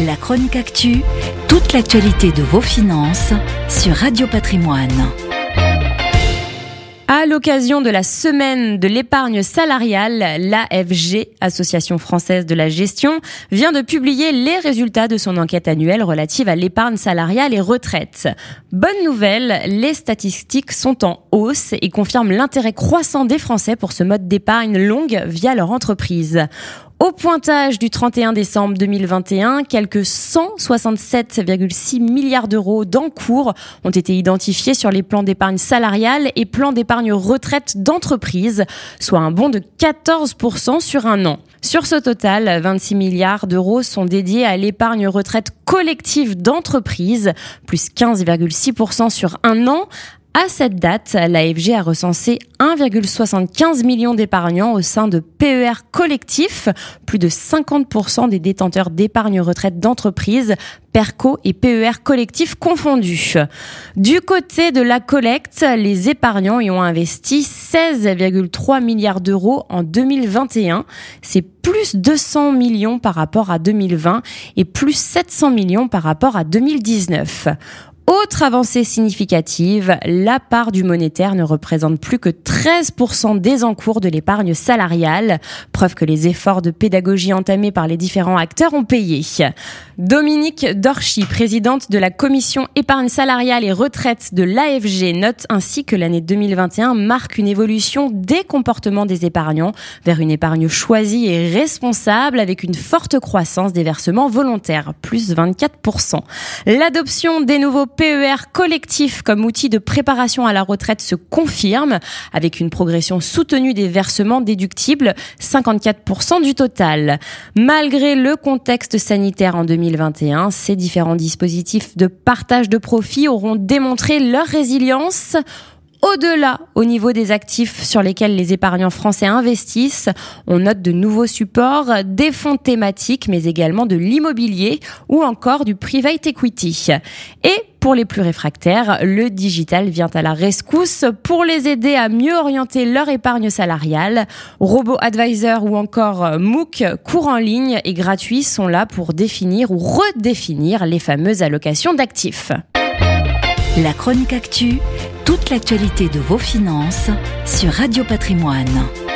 La chronique actu, toute l'actualité de vos finances sur Radio Patrimoine. À l'occasion de la semaine de l'épargne salariale, l'AFG, Association française de la gestion, vient de publier les résultats de son enquête annuelle relative à l'épargne salariale et retraite. Bonne nouvelle, les statistiques sont en hausse et confirment l'intérêt croissant des Français pour ce mode d'épargne longue via leur entreprise. Au pointage du 31 décembre 2021, quelques 167,6 milliards d'euros d'encours ont été identifiés sur les plans d'épargne salariale et plans d'épargne retraite d'entreprise, soit un bond de 14% sur un an. Sur ce total, 26 milliards d'euros sont dédiés à l'épargne retraite collective d'entreprise, plus 15,6% sur un an, à cette date, l'AFG a recensé 1,75 million d'épargnants au sein de PER collectifs, plus de 50% des détenteurs d'épargne retraite d'entreprise, PERCO et PER collectifs confondus. Du côté de la collecte, les épargnants y ont investi 16,3 milliards d'euros en 2021. C'est plus 200 millions par rapport à 2020 et plus 700 millions par rapport à 2019. Autre avancée significative, la part du monétaire ne représente plus que 13% des encours de l'épargne salariale, preuve que les efforts de pédagogie entamés par les différents acteurs ont payé. Dominique Dorchy, présidente de la commission épargne salariale et retraite de l'AFG, note ainsi que l'année 2021 marque une évolution des comportements des épargnants vers une épargne choisie et responsable avec une forte croissance des versements volontaires, plus 24%. L'adoption des nouveaux PER collectif comme outil de préparation à la retraite se confirme avec une progression soutenue des versements déductibles, 54% du total. Malgré le contexte sanitaire en 2021, ces différents dispositifs de partage de profits auront démontré leur résilience au-delà, au niveau des actifs sur lesquels les épargnants français investissent, on note de nouveaux supports, des fonds thématiques, mais également de l'immobilier ou encore du private equity. Et pour les plus réfractaires, le digital vient à la rescousse pour les aider à mieux orienter leur épargne salariale. Robo Advisor ou encore MOOC, cours en ligne et gratuits sont là pour définir ou redéfinir les fameuses allocations d'actifs. La chronique actu, toute l'actualité de vos finances sur Radio Patrimoine.